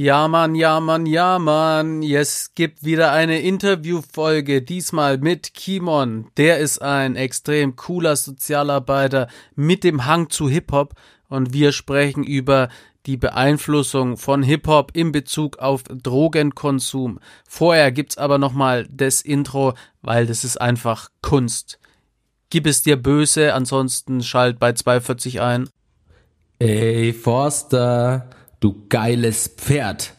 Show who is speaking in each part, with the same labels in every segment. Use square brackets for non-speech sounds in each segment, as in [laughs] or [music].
Speaker 1: Ja, Mann, ja, Mann, ja, Mann. Es gibt wieder eine Interviewfolge, diesmal mit Kimon. Der ist ein extrem cooler Sozialarbeiter mit dem Hang zu Hip-Hop und wir sprechen über die Beeinflussung von Hip-Hop in Bezug auf Drogenkonsum. Vorher gibt's aber nochmal das Intro, weil das ist einfach Kunst. Gib es dir böse, ansonsten schalt bei 240 ein.
Speaker 2: Ey, Forster, du geiles Pferd.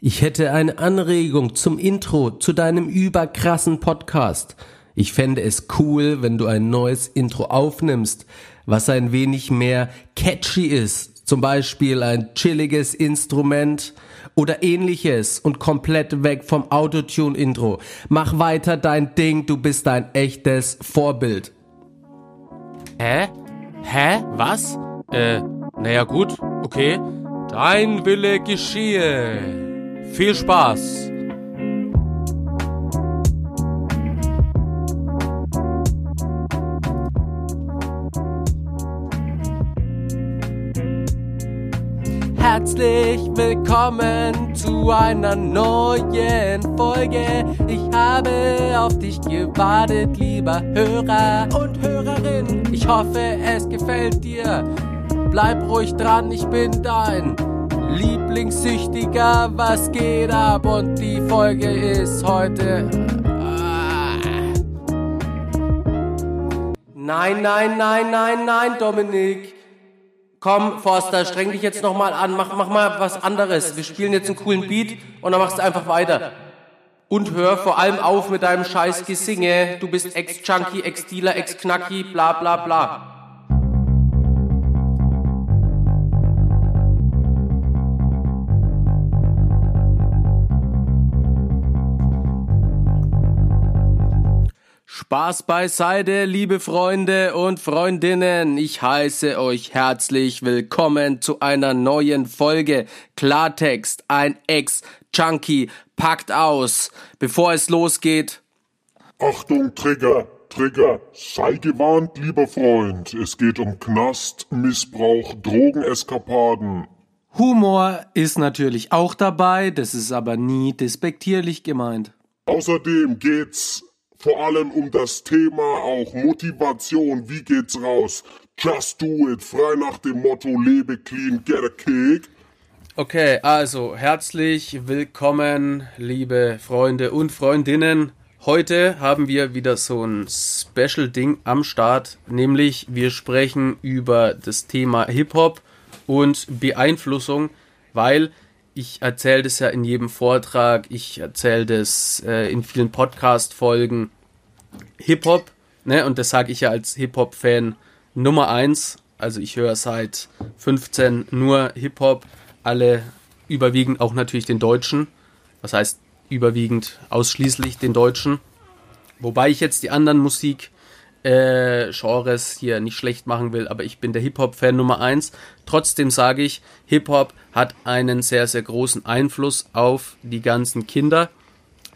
Speaker 2: Ich hätte eine Anregung zum Intro zu deinem überkrassen Podcast. Ich fände es cool, wenn du ein neues Intro aufnimmst, was ein wenig mehr catchy ist. Zum Beispiel ein chilliges Instrument oder ähnliches und komplett weg vom Autotune-Intro. Mach weiter dein Ding, du bist ein echtes Vorbild.
Speaker 1: Hä? Hä? Was? Äh, naja gut, okay. Dein Wille geschehe. Viel Spaß. Herzlich willkommen zu einer neuen Folge. Ich habe auf dich gewartet, lieber Hörer und Hörerin. Ich hoffe, es gefällt dir. Bleib ruhig dran, ich bin dein Lieblingssüchtiger. Was geht ab? Und die Folge ist heute. Ah. Nein, nein, nein, nein, nein, Dominik. Komm, Forster, streng dich jetzt nochmal an, mach, mach mal was anderes. Wir spielen jetzt einen coolen Beat und dann machst du einfach weiter. Und hör vor allem auf mit deinem scheiß Gesinge. Du bist Ex-Junkie, Ex-Dealer, Ex-Knacki, bla bla bla. Spaß beiseite, liebe Freunde und Freundinnen. Ich heiße euch herzlich willkommen zu einer neuen Folge Klartext. Ein Ex-Junkie packt aus. Bevor es losgeht.
Speaker 3: Achtung, Trigger, Trigger. Sei gewarnt, lieber Freund. Es geht um Knast, Missbrauch, Drogeneskapaden.
Speaker 1: Humor ist natürlich auch dabei, das ist aber nie despektierlich gemeint.
Speaker 3: Außerdem geht's vor allem um das Thema auch Motivation, wie geht's raus? Just do it, frei nach dem Motto lebe clean, get a kick.
Speaker 1: Okay, also herzlich willkommen, liebe Freunde und Freundinnen. Heute haben wir wieder so ein Special-Ding am Start, nämlich wir sprechen über das Thema Hip-Hop und Beeinflussung, weil ich erzähle das ja in jedem Vortrag, ich erzähle das äh, in vielen Podcast-Folgen. Hip-Hop, ne, und das sage ich ja als Hip-Hop-Fan Nummer eins. Also ich höre seit 15 nur Hip-Hop, alle überwiegend auch natürlich den Deutschen. Was heißt überwiegend ausschließlich den Deutschen. Wobei ich jetzt die anderen Musik äh, Genres hier nicht schlecht machen will, aber ich bin der Hip-Hop-Fan Nummer eins. Trotzdem sage ich, Hip-Hop hat einen sehr, sehr großen Einfluss auf die ganzen Kinder,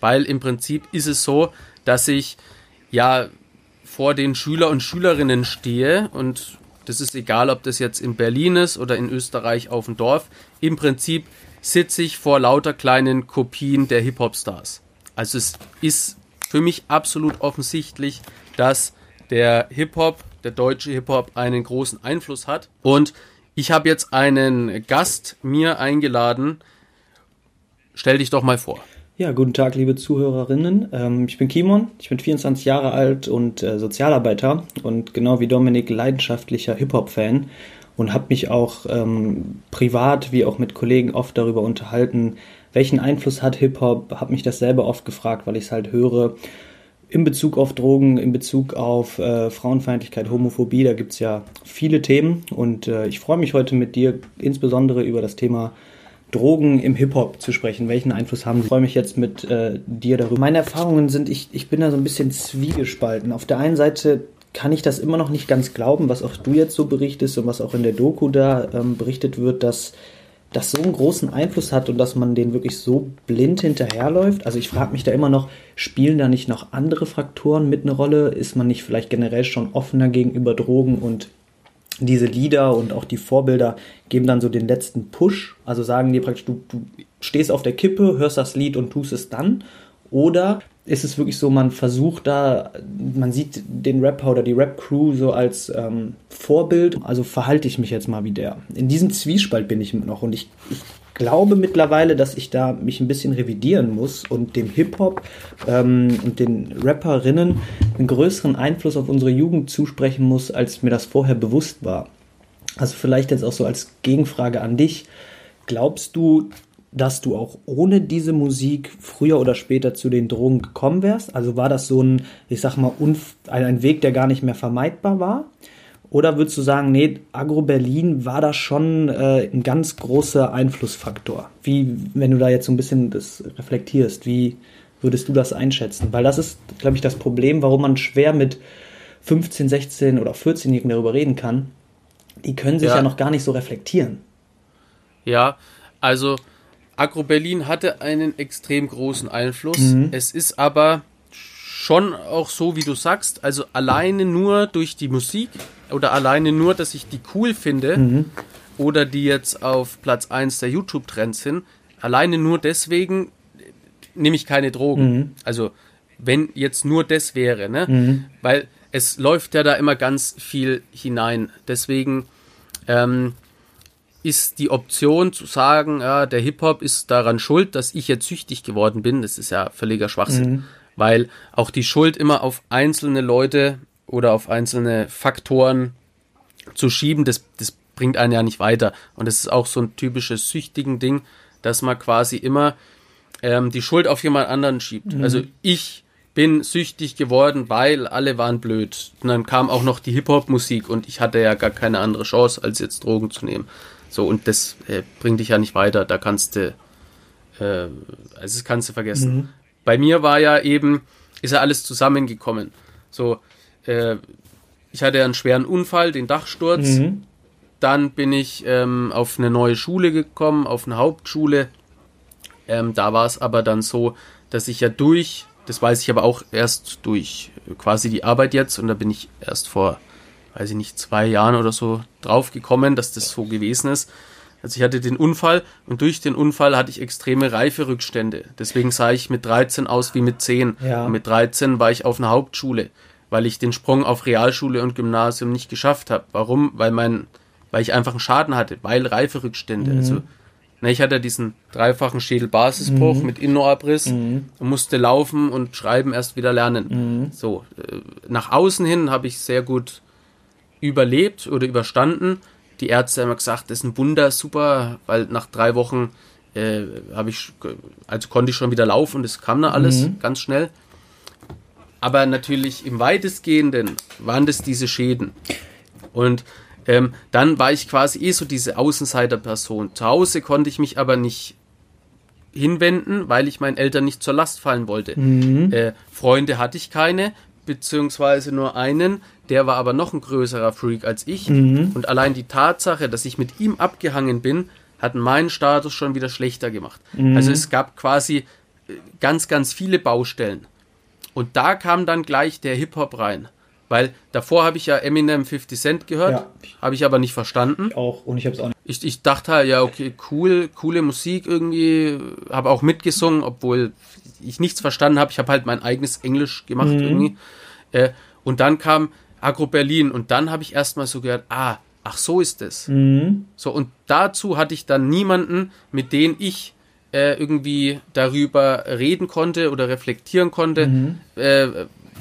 Speaker 1: weil im Prinzip ist es so, dass ich ja vor den Schüler und Schülerinnen stehe und das ist egal, ob das jetzt in Berlin ist oder in Österreich auf dem Dorf. Im Prinzip sitze ich vor lauter kleinen Kopien der Hip-Hop-Stars. Also es ist für mich absolut offensichtlich, dass der Hip-Hop, der deutsche Hip-Hop, einen großen Einfluss hat. Und ich habe jetzt einen Gast mir eingeladen. Stell dich doch mal vor.
Speaker 4: Ja, guten Tag, liebe Zuhörerinnen. Ähm, ich bin Kimon, ich bin 24 Jahre alt und äh, Sozialarbeiter und genau wie Dominik leidenschaftlicher Hip-Hop-Fan und habe mich auch ähm, privat wie auch mit Kollegen oft darüber unterhalten, welchen Einfluss hat Hip-Hop, habe mich das selber oft gefragt, weil ich es halt höre in Bezug auf Drogen, in Bezug auf äh, Frauenfeindlichkeit, Homophobie, da gibt es ja viele Themen und äh, ich freue mich heute mit dir insbesondere über das Thema Drogen im Hip-Hop zu sprechen. Welchen Einfluss haben sie? Ich freue mich jetzt mit äh, dir darüber. Meine Erfahrungen sind, ich, ich bin da so ein bisschen zwiegespalten. Auf der einen Seite kann ich das immer noch nicht ganz glauben, was auch du jetzt so berichtest und was auch in der Doku da ähm, berichtet wird, dass das so einen großen Einfluss hat und dass man den wirklich so blind hinterherläuft. Also ich frage mich da immer noch, spielen da nicht noch andere Faktoren mit eine Rolle? Ist man nicht vielleicht generell schon offener gegenüber Drogen und diese Lieder und auch die Vorbilder geben dann so den letzten Push? Also sagen die praktisch, du, du stehst auf der Kippe, hörst das Lied und tust es dann? Oder ist es wirklich so, man versucht da, man sieht den Rapper oder die Rap-Crew so als ähm, Vorbild, also verhalte ich mich jetzt mal wie der. In diesem Zwiespalt bin ich noch und ich, ich glaube mittlerweile, dass ich da mich ein bisschen revidieren muss und dem Hip-Hop ähm, und den Rapperinnen einen größeren Einfluss auf unsere Jugend zusprechen muss, als mir das vorher bewusst war. Also vielleicht jetzt auch so als Gegenfrage an dich. Glaubst du, dass du auch ohne diese Musik früher oder später zu den Drogen gekommen wärst? Also war das so ein, ich sag mal, ein Weg, der gar nicht mehr vermeidbar war? Oder würdest du sagen, nee, Agro-Berlin war da schon äh, ein ganz großer Einflussfaktor? Wie, wenn du da jetzt so ein bisschen das reflektierst, wie würdest du das einschätzen? Weil das ist, glaube ich, das Problem, warum man schwer mit 15, 16 oder 14-Jährigen darüber reden kann. Die können sich ja. ja noch gar nicht so reflektieren.
Speaker 1: Ja, also Agro-Berlin hatte einen extrem großen Einfluss. Mhm. Es ist aber schon auch so, wie du sagst, also alleine nur durch die Musik oder alleine nur, dass ich die cool finde mhm. oder die jetzt auf Platz 1 der YouTube-Trends sind, alleine nur deswegen nehme ich keine Drogen. Mhm. Also wenn jetzt nur das wäre, ne? Mhm. Weil es läuft ja da immer ganz viel hinein. Deswegen ähm, ist die Option zu sagen, ja, der Hip-Hop ist daran schuld, dass ich jetzt süchtig geworden bin, das ist ja völliger Schwachsinn. Mhm. Weil auch die Schuld immer auf einzelne Leute oder auf einzelne Faktoren zu schieben, das, das bringt einen ja nicht weiter. Und das ist auch so ein typisches süchtigen Ding, dass man quasi immer ähm, die Schuld auf jemand anderen schiebt. Mhm. Also ich bin süchtig geworden, weil alle waren blöd. Und dann kam auch noch die Hip-Hop-Musik und ich hatte ja gar keine andere Chance, als jetzt Drogen zu nehmen. So, und das äh, bringt dich ja nicht weiter. Da kannst du, äh, also das kannst du vergessen. Mhm. Bei mir war ja eben, ist ja alles zusammengekommen. So, äh, ich hatte einen schweren Unfall, den Dachsturz. Mhm. Dann bin ich ähm, auf eine neue Schule gekommen, auf eine Hauptschule. Ähm, da war es aber dann so, dass ich ja durch, das weiß ich aber auch erst durch quasi die Arbeit jetzt, und da bin ich erst vor weiß ich nicht, zwei Jahren oder so drauf gekommen, dass das so gewesen ist. Also ich hatte den Unfall und durch den Unfall hatte ich extreme Reiferückstände. Deswegen sah ich mit 13 aus wie mit 10. Ja. Und mit 13 war ich auf einer Hauptschule, weil ich den Sprung auf Realschule und Gymnasium nicht geschafft habe. Warum? Weil mein, weil ich einfach einen Schaden hatte, weil Reiferückstände. Mhm. Also na, ich hatte diesen dreifachen Schädelbasisbruch mhm. mit Innenabriss mhm. und musste laufen und schreiben erst wieder lernen. Mhm. So, äh, nach außen hin habe ich sehr gut überlebt oder überstanden. Die Ärzte haben gesagt, das ist ein Wunder, super, weil nach drei Wochen äh, habe ich, also konnte ich schon wieder laufen und es kam dann alles mhm. ganz schnell. Aber natürlich im weitestgehenden waren das diese Schäden. Und ähm, dann war ich quasi eh so diese Außenseiterperson. Zu Hause konnte ich mich aber nicht hinwenden, weil ich meinen Eltern nicht zur Last fallen wollte. Mhm. Äh, Freunde hatte ich keine, beziehungsweise nur einen, der war aber noch ein größerer Freak als ich. Mhm. Und allein die Tatsache, dass ich mit ihm abgehangen bin, hat meinen Status schon wieder schlechter gemacht. Mhm. Also es gab quasi äh, ganz, ganz viele Baustellen. Und da kam dann gleich der Hip-Hop rein. Weil davor habe ich ja Eminem 50 Cent gehört, ja. habe ich aber nicht verstanden.
Speaker 4: Ich auch, und ich habe es auch nicht.
Speaker 1: Ich, ich dachte halt, ja, okay, cool, coole Musik irgendwie, habe auch mitgesungen, obwohl ich nichts verstanden habe. Ich habe halt mein eigenes Englisch gemacht mhm. irgendwie. Äh, und dann kam Agro Berlin und dann habe ich erstmal so gehört, ah, ach so ist es. Mhm. So, und dazu hatte ich dann niemanden, mit dem ich äh, irgendwie darüber reden konnte oder reflektieren konnte, mhm. äh,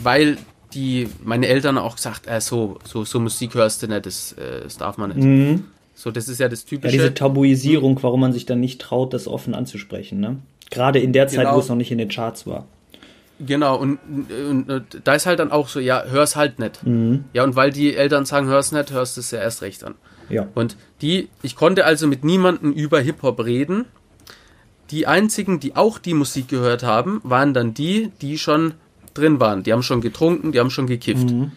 Speaker 1: weil die meine Eltern auch gesagt, äh, so, so, so Musik hörst du nicht, das, äh, das darf man nicht. Mhm. So, das ist ja das typische.
Speaker 4: Ja, diese Tabuisierung, warum man sich dann nicht traut, das offen anzusprechen, ne? Gerade in der Zeit, genau. wo es noch nicht in den Charts war.
Speaker 1: Genau, und, und, und, da ist halt dann auch so, ja, hör's halt nicht. Mhm. Ja, und weil die Eltern sagen, hör's nicht, hörst du es ja erst recht an. Ja. Und die, ich konnte also mit niemandem über Hip-Hop reden. Die einzigen, die auch die Musik gehört haben, waren dann die, die schon drin waren. Die haben schon getrunken, die haben schon gekifft. Mhm.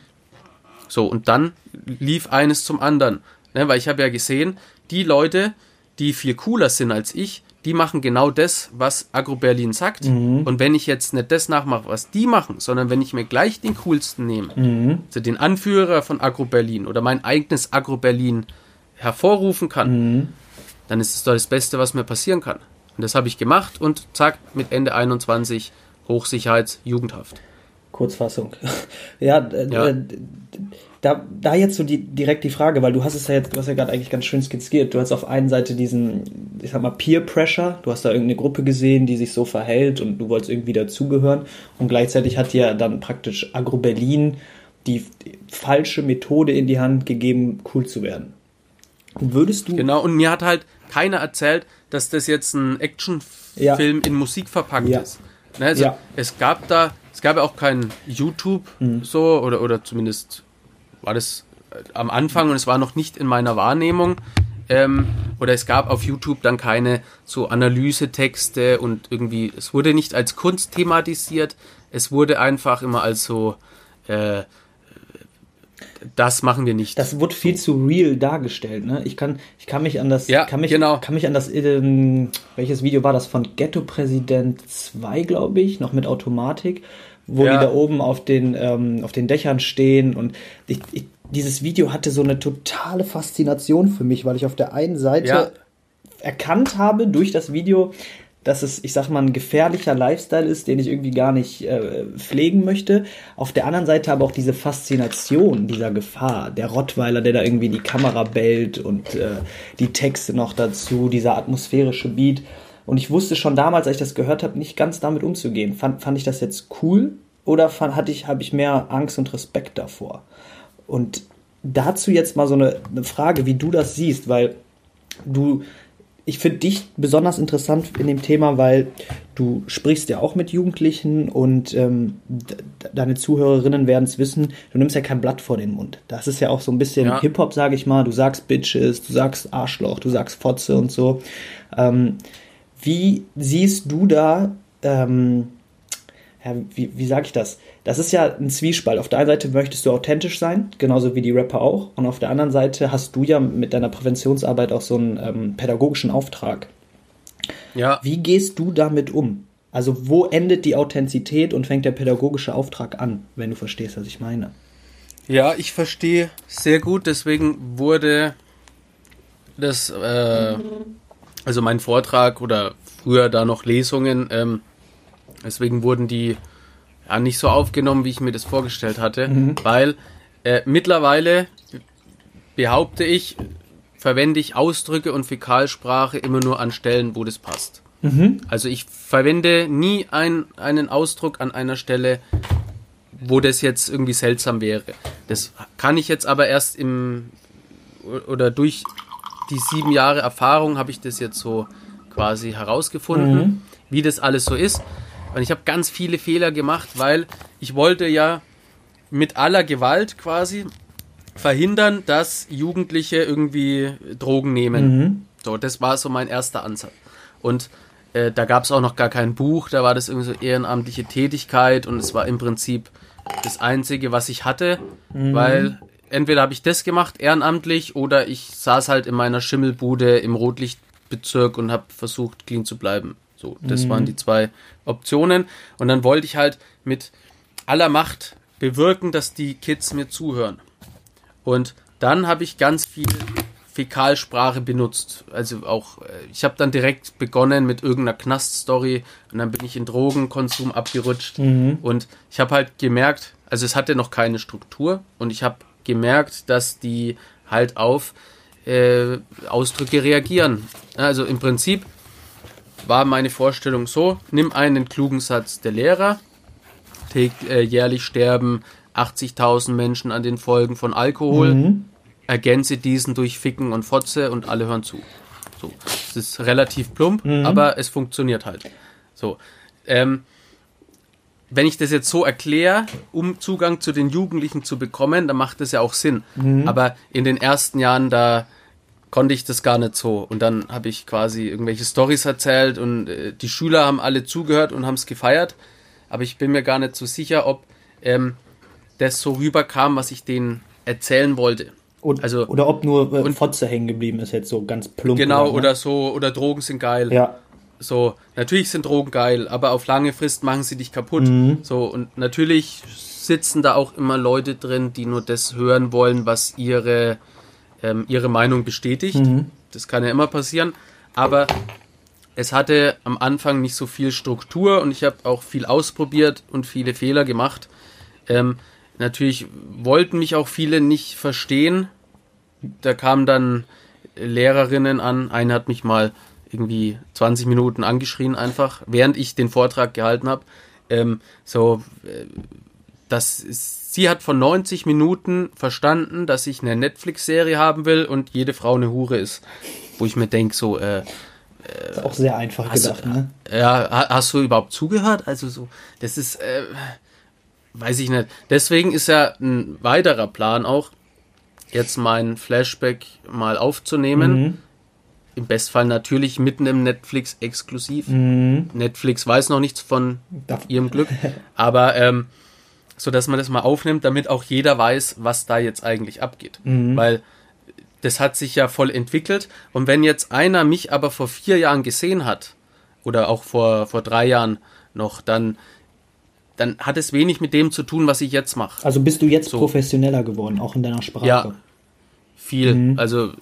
Speaker 1: So, und dann lief eines zum anderen. Ne, weil ich habe ja gesehen, die Leute, die viel cooler sind als ich, die machen genau das, was Agro Berlin sagt. Mhm. Und wenn ich jetzt nicht das nachmache, was die machen, sondern wenn ich mir gleich den coolsten nehme, mhm. also den Anführer von Agro Berlin oder mein eigenes Agro Berlin hervorrufen kann, mhm. dann ist es doch das Beste, was mir passieren kann. Und das habe ich gemacht und zack, mit Ende 21 Hochsicherheitsjugendhaft.
Speaker 4: Kurzfassung. [laughs] ja, äh, ja. Äh, da, da jetzt so die, direkt die Frage, weil du hast es ja jetzt, du hast ja gerade eigentlich ganz schön skizziert. Du hast auf einen Seite diesen, ich sag mal, Peer Pressure. Du hast da irgendeine Gruppe gesehen, die sich so verhält und du wolltest irgendwie dazugehören. Und gleichzeitig hat dir dann praktisch Agro Berlin die, die falsche Methode in die Hand gegeben, cool zu werden.
Speaker 1: Würdest du. Genau, und mir hat halt keiner erzählt, dass das jetzt ein Actionfilm ja. in Musik verpackt ja. ist. Ne, also ja. es gab da, es gab ja auch kein YouTube mhm. so, oder, oder zumindest war das äh, am Anfang und es war noch nicht in meiner Wahrnehmung. Ähm, oder es gab auf YouTube dann keine so Analysetexte und irgendwie, es wurde nicht als Kunst thematisiert, es wurde einfach immer als so, äh, das machen wir nicht.
Speaker 4: Das wird viel zu real dargestellt, ne? Ich kann, ich kann mich an das,
Speaker 1: ja,
Speaker 4: kann mich,
Speaker 1: genau.
Speaker 4: kann mich an das, ähm, welches Video war das von Ghetto Präsident 2, glaube ich, noch mit Automatik, wo ja. die da oben auf den, ähm, auf den Dächern stehen und ich, ich, dieses Video hatte so eine totale Faszination für mich, weil ich auf der einen Seite ja. erkannt habe durch das Video, dass es, ich sag mal, ein gefährlicher Lifestyle ist, den ich irgendwie gar nicht äh, pflegen möchte. Auf der anderen Seite aber auch diese Faszination dieser Gefahr. Der Rottweiler, der da irgendwie in die Kamera bellt und äh, die Texte noch dazu, dieser atmosphärische Beat. Und ich wusste schon damals, als ich das gehört habe, nicht ganz damit umzugehen. Fand, fand ich das jetzt cool oder fand, hatte ich, habe ich mehr Angst und Respekt davor? Und dazu jetzt mal so eine, eine Frage, wie du das siehst, weil du ich finde dich besonders interessant in dem Thema, weil du sprichst ja auch mit Jugendlichen und ähm, deine Zuhörerinnen werden es wissen, du nimmst ja kein Blatt vor den Mund. Das ist ja auch so ein bisschen ja. Hip-Hop, sage ich mal. Du sagst Bitches, du sagst Arschloch, du sagst Fotze und so. Ähm, wie siehst du da, ähm, ja, wie, wie sage ich das? Das ist ja ein Zwiespalt. Auf der einen Seite möchtest du authentisch sein, genauso wie die Rapper auch. Und auf der anderen Seite hast du ja mit deiner Präventionsarbeit auch so einen ähm, pädagogischen Auftrag. Ja. Wie gehst du damit um? Also wo endet die Authentizität und fängt der pädagogische Auftrag an, wenn du verstehst, was ich meine?
Speaker 1: Ja, ich verstehe sehr gut. Deswegen wurde das, äh, also mein Vortrag oder früher da noch Lesungen, ähm, deswegen wurden die ja, nicht so aufgenommen, wie ich mir das vorgestellt hatte, mhm. weil äh, mittlerweile behaupte ich, verwende ich Ausdrücke und Fäkalsprache immer nur an Stellen, wo das passt. Mhm. Also ich verwende nie ein, einen Ausdruck an einer Stelle, wo das jetzt irgendwie seltsam wäre. Das kann ich jetzt aber erst im oder durch die sieben Jahre Erfahrung habe ich das jetzt so quasi herausgefunden, mhm. wie das alles so ist. Und ich habe ganz viele Fehler gemacht, weil ich wollte ja mit aller Gewalt quasi verhindern, dass Jugendliche irgendwie Drogen nehmen. Mhm. So, das war so mein erster Ansatz. Und äh, da gab es auch noch gar kein Buch, da war das irgendwie so ehrenamtliche Tätigkeit und es war im Prinzip das Einzige, was ich hatte, mhm. weil entweder habe ich das gemacht, ehrenamtlich, oder ich saß halt in meiner Schimmelbude im Rotlichtbezirk und habe versucht, clean zu bleiben. So, das mhm. waren die zwei Optionen. Und dann wollte ich halt mit aller Macht bewirken, dass die Kids mir zuhören. Und dann habe ich ganz viel Fäkalsprache benutzt. Also auch, äh, ich habe dann direkt begonnen mit irgendeiner Knaststory und dann bin ich in Drogenkonsum abgerutscht. Mhm. Und ich habe halt gemerkt, also es hatte noch keine Struktur und ich habe gemerkt, dass die halt auf äh, Ausdrücke reagieren. Also im Prinzip war meine Vorstellung so, nimm einen klugen Satz der Lehrer, äh, jährlich sterben 80.000 Menschen an den Folgen von Alkohol, mhm. ergänze diesen durch Ficken und Fotze und alle hören zu. So, das ist relativ plump, mhm. aber es funktioniert halt. So, ähm, wenn ich das jetzt so erkläre, um Zugang zu den Jugendlichen zu bekommen, dann macht das ja auch Sinn. Mhm. Aber in den ersten Jahren, da konnte ich das gar nicht so. Und dann habe ich quasi irgendwelche Stories erzählt und äh, die Schüler haben alle zugehört und haben es gefeiert. Aber ich bin mir gar nicht so sicher, ob ähm, das so rüberkam, was ich denen erzählen wollte.
Speaker 4: Und, also, oder ob nur äh, und, Fotze hängen geblieben ist, jetzt so ganz plump.
Speaker 1: Genau, oder, ne? oder so, oder Drogen sind geil.
Speaker 4: Ja.
Speaker 1: So, natürlich sind Drogen geil, aber auf lange Frist machen sie dich kaputt. Mhm. So, und natürlich sitzen da auch immer Leute drin, die nur das hören wollen, was ihre ähm, ihre Meinung bestätigt. Mhm. Das kann ja immer passieren. Aber es hatte am Anfang nicht so viel Struktur und ich habe auch viel ausprobiert und viele Fehler gemacht. Ähm, natürlich wollten mich auch viele nicht verstehen. Da kamen dann Lehrerinnen an. Eine hat mich mal irgendwie 20 Minuten angeschrien einfach, während ich den Vortrag gehalten habe. Ähm, so, äh, das ist, sie hat von 90 Minuten verstanden, dass ich eine Netflix-Serie haben will und jede Frau eine Hure ist. Wo ich mir denke, so, äh,
Speaker 4: ist auch sehr einfach gedacht,
Speaker 1: du,
Speaker 4: ne?
Speaker 1: Ja, hast du überhaupt zugehört? Also so, das ist, äh, weiß ich nicht. Deswegen ist ja ein weiterer Plan auch, jetzt mein Flashback mal aufzunehmen.
Speaker 4: Mhm.
Speaker 1: Im Bestfall natürlich mitten im Netflix exklusiv.
Speaker 4: Mhm.
Speaker 1: Netflix weiß noch nichts von
Speaker 4: Darf-
Speaker 1: ihrem Glück, [laughs] aber ähm, so dass man das mal aufnimmt, damit auch jeder weiß, was da jetzt eigentlich abgeht,
Speaker 4: Mhm.
Speaker 1: weil das hat sich ja voll entwickelt und wenn jetzt einer mich aber vor vier Jahren gesehen hat oder auch vor vor drei Jahren noch, dann dann hat es wenig mit dem zu tun, was ich jetzt mache.
Speaker 4: Also bist du jetzt
Speaker 1: So.
Speaker 4: professioneller geworden, auch in deiner Sprache?
Speaker 1: Ja. Viel.
Speaker 4: Mhm.
Speaker 1: Also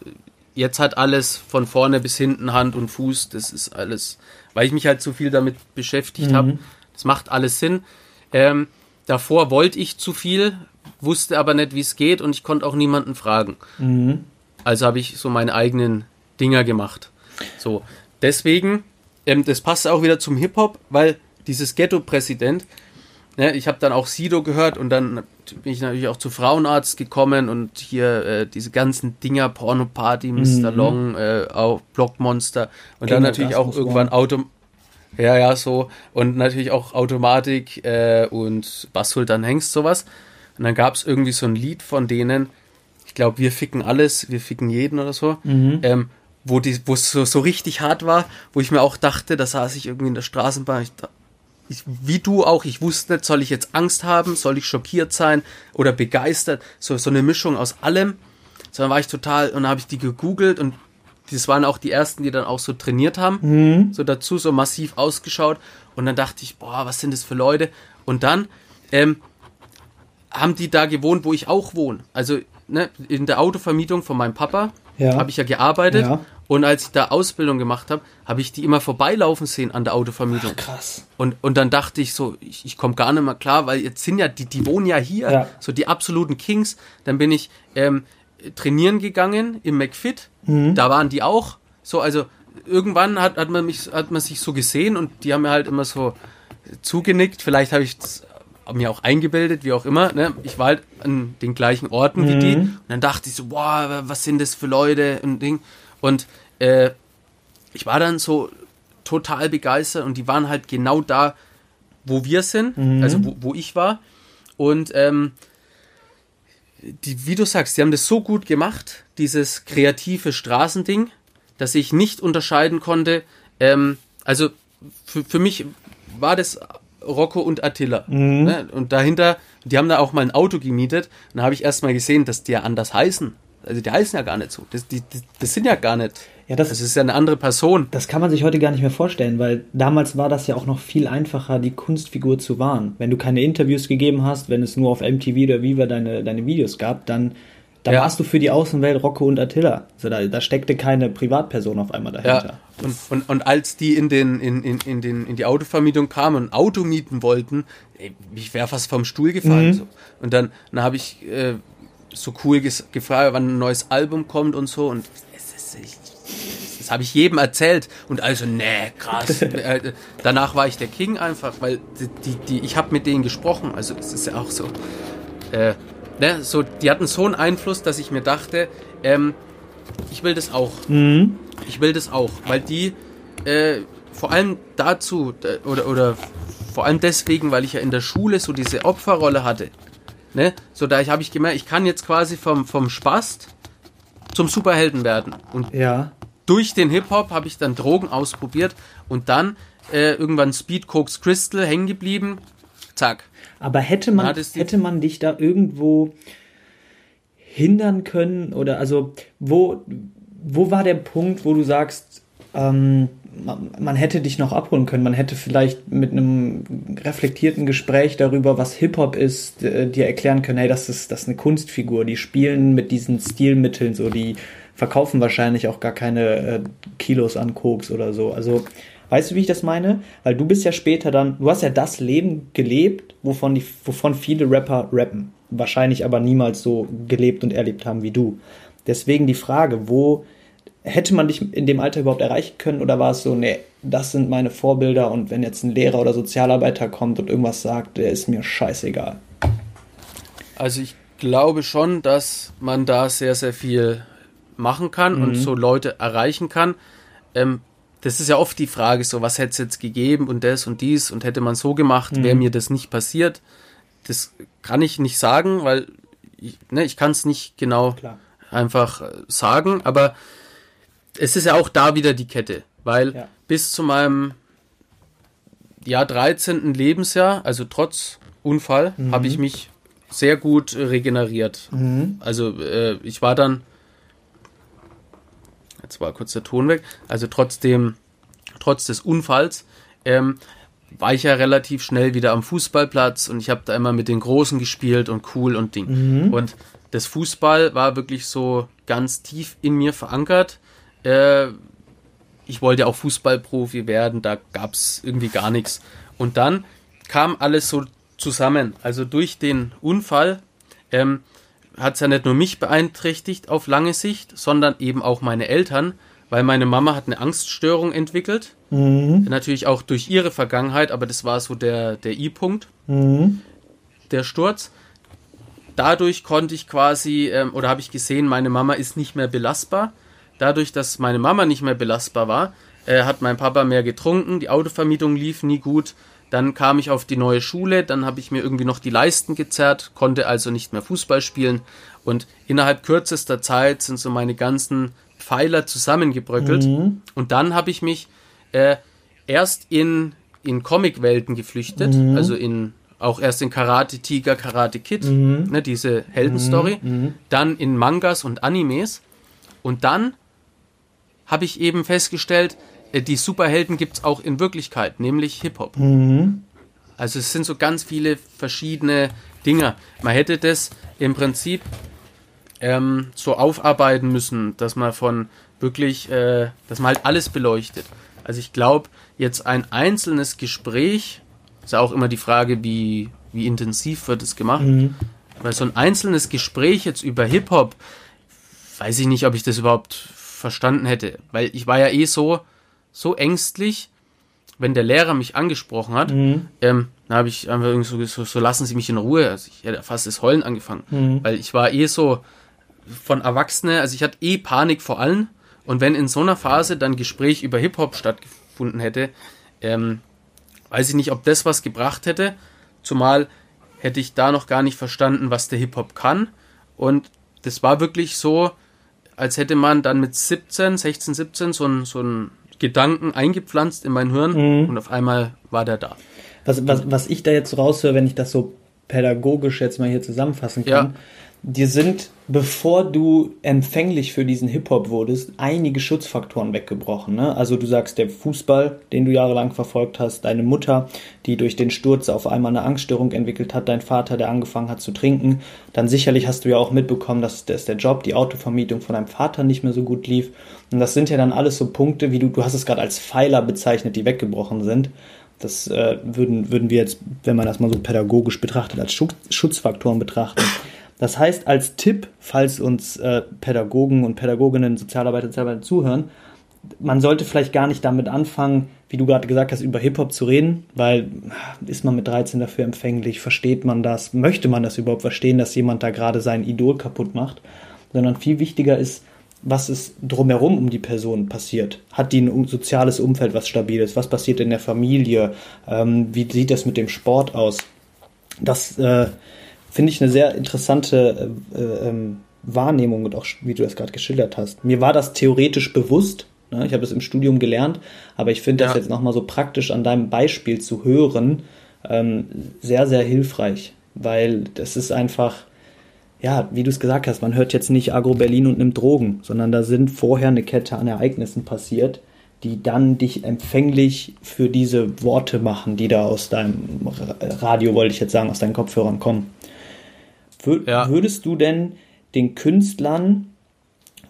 Speaker 1: jetzt hat alles von vorne bis hinten Hand und Fuß. Das ist alles, weil ich mich halt so viel damit beschäftigt
Speaker 4: Mhm.
Speaker 1: habe. Das macht alles Sinn. Ähm, davor wollte ich zu viel, wusste aber nicht, wie es geht und ich konnte auch niemanden fragen.
Speaker 4: Mhm.
Speaker 1: Also habe ich so meine eigenen Dinger gemacht. So, deswegen, ähm, das passt auch wieder zum Hip-Hop, weil dieses Ghetto-Präsident, ne, ich habe dann auch Sido gehört und dann bin ich natürlich auch zu Frauenarzt gekommen und hier äh, diese ganzen Dinger, Porno-Party, Mr. Long, äh, auch Blockmonster und dann
Speaker 4: King
Speaker 1: natürlich auch irgendwann. Auto... Ja, ja, so. Und natürlich auch Automatik äh, und Bass-Sultan Hengst, sowas. Und dann gab es irgendwie so ein Lied von denen, ich glaube, wir ficken alles, wir ficken jeden oder so, ähm, wo die, wo es so, so richtig hart war, wo ich mir auch dachte, da saß ich irgendwie in der Straßenbahn, ich, ich, wie du auch, ich wusste nicht, soll ich jetzt Angst haben, soll ich schockiert sein oder begeistert, so, so eine Mischung aus allem. So, dann war ich total, und dann habe ich die gegoogelt und das waren auch die ersten, die dann auch so trainiert haben, so dazu, so massiv ausgeschaut. Und dann dachte ich, boah, was sind das für Leute? Und dann ähm, haben die da gewohnt, wo ich auch wohne. Also ne, in der Autovermietung von meinem Papa
Speaker 4: Ja.
Speaker 1: habe ich ja gearbeitet.
Speaker 4: Ja.
Speaker 1: Und als ich da Ausbildung gemacht habe, habe ich die immer vorbeilaufen sehen an der Autovermietung.
Speaker 4: Krass.
Speaker 1: Und, und dann dachte ich so, ich, ich komme gar nicht mehr klar, weil jetzt sind ja, die, die wohnen ja hier,
Speaker 4: Ja.
Speaker 1: so die absoluten Kings. Dann bin ich ähm, trainieren gegangen im McFit,
Speaker 4: Mhm.
Speaker 1: da waren die auch. So, also irgendwann hat, hat, man mich, hat man sich so gesehen und die haben mir halt immer so zugenickt. Vielleicht habe ich mir auch eingebildet, wie auch immer. Ne? Ich war halt an den gleichen Orten wie die. Und dann dachte ich so, boah, was sind das für Leute und Ding. Und äh, ich war dann so total begeistert und die waren halt genau da, wo wir sind, also wo, wo ich war. Und ähm, die, wie du sagst, die haben das so gut gemacht, dieses kreative Straßending, dass ich nicht unterscheiden konnte. Ähm, also für, für mich war das Rocco und Attila. Ne? Und dahinter, die haben da auch mal ein Auto gemietet. Und da habe ich erst mal gesehen, dass die ja anders heißen. Also die heißen ja gar nicht so. Das, die, die, das sind ja gar nicht.
Speaker 4: Ja, das-
Speaker 1: das ist ja eine andere Person.
Speaker 4: Das kann man sich heute gar nicht mehr vorstellen, weil damals war das ja auch noch viel einfacher, die Kunstfigur zu wahren. Wenn du keine Interviews gegeben hast, wenn es nur auf MTV oder Viva deine, deine Videos gab, dann, dann
Speaker 1: Ja.
Speaker 4: warst du für die Außenwelt Rocco und Attila. Also da, da steckte keine Privatperson auf einmal dahinter.
Speaker 1: Ja, und, und, und als die in, den, in, in, in, den, in die Autovermietung kamen und ein Auto mieten wollten, ey, ich wäre fast vom Stuhl gefallen. So. Und dann, dann habe ich äh, so cool gefragt, wann ein neues Album kommt und so. Und es ist, ich, das habe ich jedem erzählt. Und also, nee, krass. [laughs] Äh, Danach war ich der King einfach, weil die, die, ich habe mit denen gesprochen. Also das ist ja auch so. Äh, ne, so, die hatten so einen Einfluss, dass ich mir dachte, ähm, ich will das auch. Ich will das auch, weil die äh, vor allem dazu da- oder oder vor allem deswegen, weil ich ja in der Schule so diese Opferrolle hatte. Ne? So da habe ich gemerkt, ich kann jetzt quasi vom vom Spast zum Superhelden werden und
Speaker 4: Ja.
Speaker 1: Durch den Hip-Hop habe ich dann Drogen ausprobiert und dann äh, irgendwann Speed, Cokes, Crystal hängen geblieben. Zack.
Speaker 4: Aber hätte man, hätte man dich da irgendwo hindern können oder also wo, wo war der Punkt, wo du sagst, ähm, man, man hätte dich noch abholen können, man hätte vielleicht mit einem reflektierten Gespräch darüber, was Hip-Hop ist, äh, dir erklären können, hey, das ist, das ist eine Kunstfigur, die spielen mit diesen Stilmitteln so, die verkaufen wahrscheinlich auch gar keine äh, Kilos an Koks oder so. Also, weißt du, wie ich das meine? Weil du bist ja später dann, du hast ja das Leben gelebt, wovon, die, wovon viele Rapper rappen. Wahrscheinlich aber niemals so gelebt und erlebt haben wie du. Deswegen die Frage, wo hätte man dich in dem Alter überhaupt erreichen können oder war es so, nee, das sind meine Vorbilder und wenn jetzt ein Lehrer oder Sozialarbeiter kommt und irgendwas sagt, der ist mir scheißegal.
Speaker 1: Also ich glaube schon, dass man da sehr, sehr viel machen kann mhm. und so Leute erreichen kann. Ähm, das ist ja oft die Frage, so was hätte es jetzt gegeben und das und dies und hätte man so gemacht, mhm. wäre mir das nicht passiert. Das kann ich nicht sagen, weil ich, ne, ich kann es nicht genau Klar. einfach äh, sagen, aber es ist ja auch da wieder die Kette, weil ja. bis zu meinem ja, 13. Lebensjahr, also trotz Unfall, mhm. habe ich mich sehr gut regeneriert. Mhm. Also äh, ich war dann, jetzt war kurz der Ton weg, also trotzdem, trotz des Unfalls, ähm, war ich ja relativ schnell wieder am Fußballplatz und ich habe da immer mit den Großen gespielt und cool und Ding. Mhm. Und das Fußball war wirklich so ganz tief in mir verankert. Äh, ich wollte auch Fußballprofi werden, da gab es irgendwie gar nichts. Und dann kam alles so zusammen. Also durch den Unfall ähm, hat es ja nicht nur mich beeinträchtigt auf lange Sicht, sondern eben auch meine Eltern, weil meine Mama hat eine Angststörung entwickelt. Mhm. Natürlich auch durch ihre Vergangenheit, aber das war so der, der I-Punkt, mhm. der Sturz. Dadurch konnte ich quasi, ähm, oder habe ich gesehen, meine Mama ist nicht mehr belastbar. Dadurch, dass meine Mama nicht mehr belastbar war, äh, hat mein Papa mehr getrunken, die Autovermietung lief nie gut dann kam ich auf die neue Schule, dann habe ich mir irgendwie noch die Leisten gezerrt, konnte also nicht mehr Fußball spielen und innerhalb kürzester Zeit sind so meine ganzen Pfeiler zusammengebröckelt mhm. und dann habe ich mich äh, erst in, in Comic-Welten geflüchtet, mhm. also in auch erst in Karate Tiger, Karate Kid, mhm. ne, diese Heldenstory, mhm. mhm. dann in Mangas und Animes und dann habe ich eben festgestellt, die Superhelden gibt es auch in Wirklichkeit, nämlich Hip-Hop. Mhm. Also es sind so ganz viele verschiedene Dinge. Man hätte das im Prinzip ähm, so aufarbeiten müssen, dass man von wirklich, äh, dass man halt alles beleuchtet. Also ich glaube, jetzt ein einzelnes Gespräch, ist ja auch immer die Frage, wie, wie intensiv wird es gemacht. Mhm. Weil so ein einzelnes Gespräch jetzt über Hip-Hop, weiß ich nicht, ob ich das überhaupt verstanden hätte. Weil ich war ja eh so, so ängstlich, wenn der Lehrer mich angesprochen hat, mhm. ähm, dann habe ich einfach irgendwie so, so, so, lassen Sie mich in Ruhe. Also ich hätte fast das Heulen angefangen, mhm. weil ich war eh so von Erwachsene, also ich hatte eh Panik vor allem. Und wenn in so einer Phase dann Gespräch über Hip-Hop stattgefunden hätte, ähm, weiß ich nicht, ob das was gebracht hätte. Zumal hätte ich da noch gar nicht verstanden, was der Hip-Hop kann. Und das war wirklich so, als hätte man dann mit 17, 16, 17 so ein, so ein Gedanken eingepflanzt in mein Hirn mhm. und auf einmal war der da.
Speaker 4: Was, was, was ich da jetzt raushöre, wenn ich das so pädagogisch jetzt mal hier zusammenfassen kann, ja. Dir sind, bevor du empfänglich für diesen Hip-Hop wurdest, einige Schutzfaktoren weggebrochen. Ne? Also du sagst, der Fußball, den du jahrelang verfolgt hast, deine Mutter, die durch den Sturz auf einmal eine Angststörung entwickelt hat, dein Vater, der angefangen hat zu trinken, dann sicherlich hast du ja auch mitbekommen, dass, dass der Job, die Autovermietung von deinem Vater nicht mehr so gut lief. Und das sind ja dann alles so Punkte, wie du, du hast es gerade als Pfeiler bezeichnet, die weggebrochen sind. Das äh, würden, würden wir jetzt, wenn man das mal so pädagogisch betrachtet, als Schutz, Schutzfaktoren betrachten. Das heißt, als Tipp, falls uns äh, Pädagogen und Pädagoginnen, Sozialarbeiter und Sozialarbeiter zuhören, man sollte vielleicht gar nicht damit anfangen, wie du gerade gesagt hast, über Hip-Hop zu reden, weil ist man mit 13 dafür empfänglich, versteht man das, möchte man das überhaupt verstehen, dass jemand da gerade sein Idol kaputt macht, sondern viel wichtiger ist, was ist drumherum um die Person passiert. Hat die ein soziales Umfeld, was stabil ist? Was passiert in der Familie? Ähm, wie sieht das mit dem Sport aus? Das äh, finde ich eine sehr interessante äh, äh, ähm, Wahrnehmung und auch, wie du das gerade geschildert hast. Mir war das theoretisch bewusst. Ne? Ich habe es im Studium gelernt, aber ich finde ja. das jetzt nochmal so praktisch an deinem Beispiel zu hören ähm, sehr, sehr hilfreich, weil das ist einfach ja, wie du es gesagt hast, man hört jetzt nicht Agro Berlin und nimmt Drogen, sondern da sind vorher eine Kette an Ereignissen passiert, die dann dich empfänglich für diese Worte machen, die da aus deinem Radio, wollte ich jetzt sagen, aus deinen Kopfhörern kommen. Wür ja. Würdest du denn den Künstlern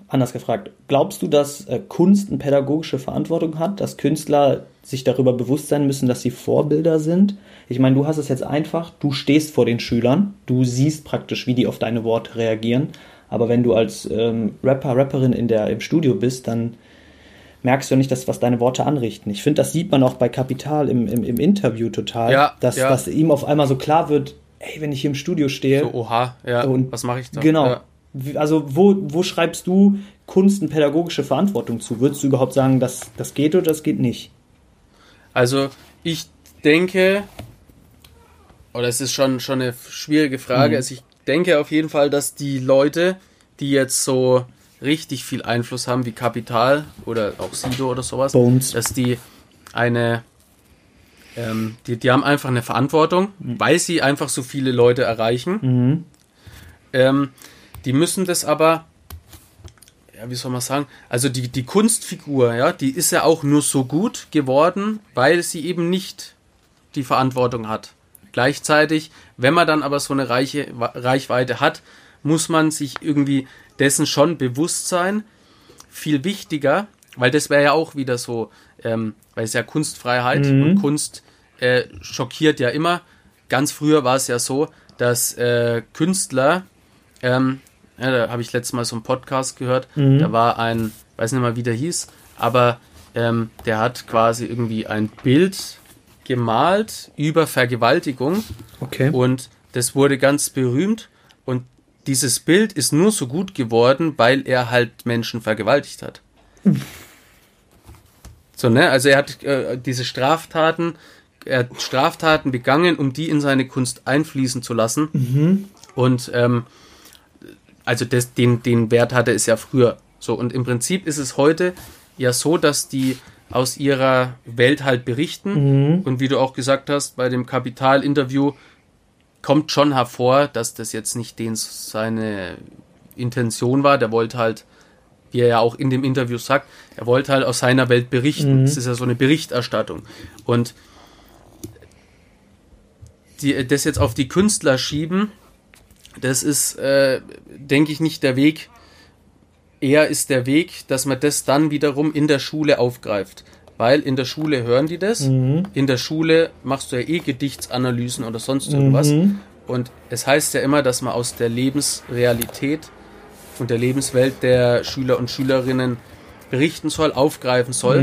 Speaker 4: anders gefragt, glaubst du, dass äh, Kunst eine pädagogische Verantwortung hat, dass Künstler sich darüber bewusst sein müssen, dass sie Vorbilder sind? Ich meine, du hast es jetzt einfach, du stehst vor den Schülern, du siehst praktisch, wie die auf deine Worte reagieren, aber wenn du als ähm, Rapper, Rapperin in der, im Studio bist, dann merkst du nicht, dass was deine Worte anrichten. Ich finde, das sieht man auch bei Kapital im, im, im Interview total,
Speaker 1: Ja,
Speaker 4: dass,
Speaker 1: ja.
Speaker 4: dass ihm auf einmal so klar wird, ey, wenn ich hier im Studio stehe,
Speaker 1: So, oha, ja,
Speaker 4: Und
Speaker 1: was mache ich da?
Speaker 4: Genau.
Speaker 1: Ja.
Speaker 4: Also wo, wo schreibst du Kunst eine pädagogische Verantwortung zu? Würdest du überhaupt sagen, dass das geht oder das geht nicht?
Speaker 1: Also ich denke, oder es ist schon, schon eine schwierige Frage,
Speaker 4: Mhm.
Speaker 1: also ich denke auf jeden Fall, dass die Leute, die jetzt so richtig viel Einfluss haben, wie Kapital oder auch Sido oder sowas,
Speaker 4: Bones.
Speaker 1: dass die eine, ähm, die, die haben einfach eine Verantwortung,
Speaker 4: Mhm.
Speaker 1: weil sie einfach so viele Leute erreichen. Ähm, die müssen das aber, ja, wie soll man sagen, also die, die Kunstfigur, ja, die ist ja auch nur so gut geworden, weil sie eben nicht die Verantwortung hat. Gleichzeitig, wenn man dann aber so eine reiche Reichweite hat, muss man sich irgendwie dessen schon bewusst sein. Viel wichtiger, weil das wäre ja auch wieder so, ähm, weil es ja Kunstfreiheit und Kunst äh, schockiert ja immer. Ganz früher war es ja so, dass äh, Künstler, ähm, ja, da habe ich letztes Mal so einen Podcast gehört, da war ein, weiß nicht mal wie der hieß, aber ähm, der hat quasi irgendwie ein Bild gemalt über Vergewaltigung
Speaker 4: Okay.
Speaker 1: und das wurde ganz berühmt und dieses Bild ist nur so gut geworden, weil er halt Menschen vergewaltigt hat. So, ne? Also er hat äh, diese Straftaten, er hat Straftaten begangen, um die in seine Kunst einfließen zu lassen. Und ähm, also das, den, den Wert hatte es ja früher. So, und im Prinzip ist es heute ja so, dass die aus ihrer Welt halt berichten. Und wie du auch gesagt hast, bei dem Kapital-Interview kommt schon hervor, dass das jetzt nicht den seine Intention war. Der wollte halt, wie er ja auch in dem Interview sagt, er wollte halt aus seiner Welt berichten. Es ist ja so eine Berichterstattung. Und die, das jetzt auf die Künstler schieben, das ist, äh, denke ich, nicht der Weg. Eher ist der Weg, dass man das dann wiederum in der Schule aufgreift. Weil in der Schule hören die das. In der Schule machst du ja eh Gedichtsanalysen oder sonst irgendwas. Und es heißt ja immer, dass man aus der Lebensrealität und der Lebenswelt der Schüler und Schülerinnen berichten soll, aufgreifen soll.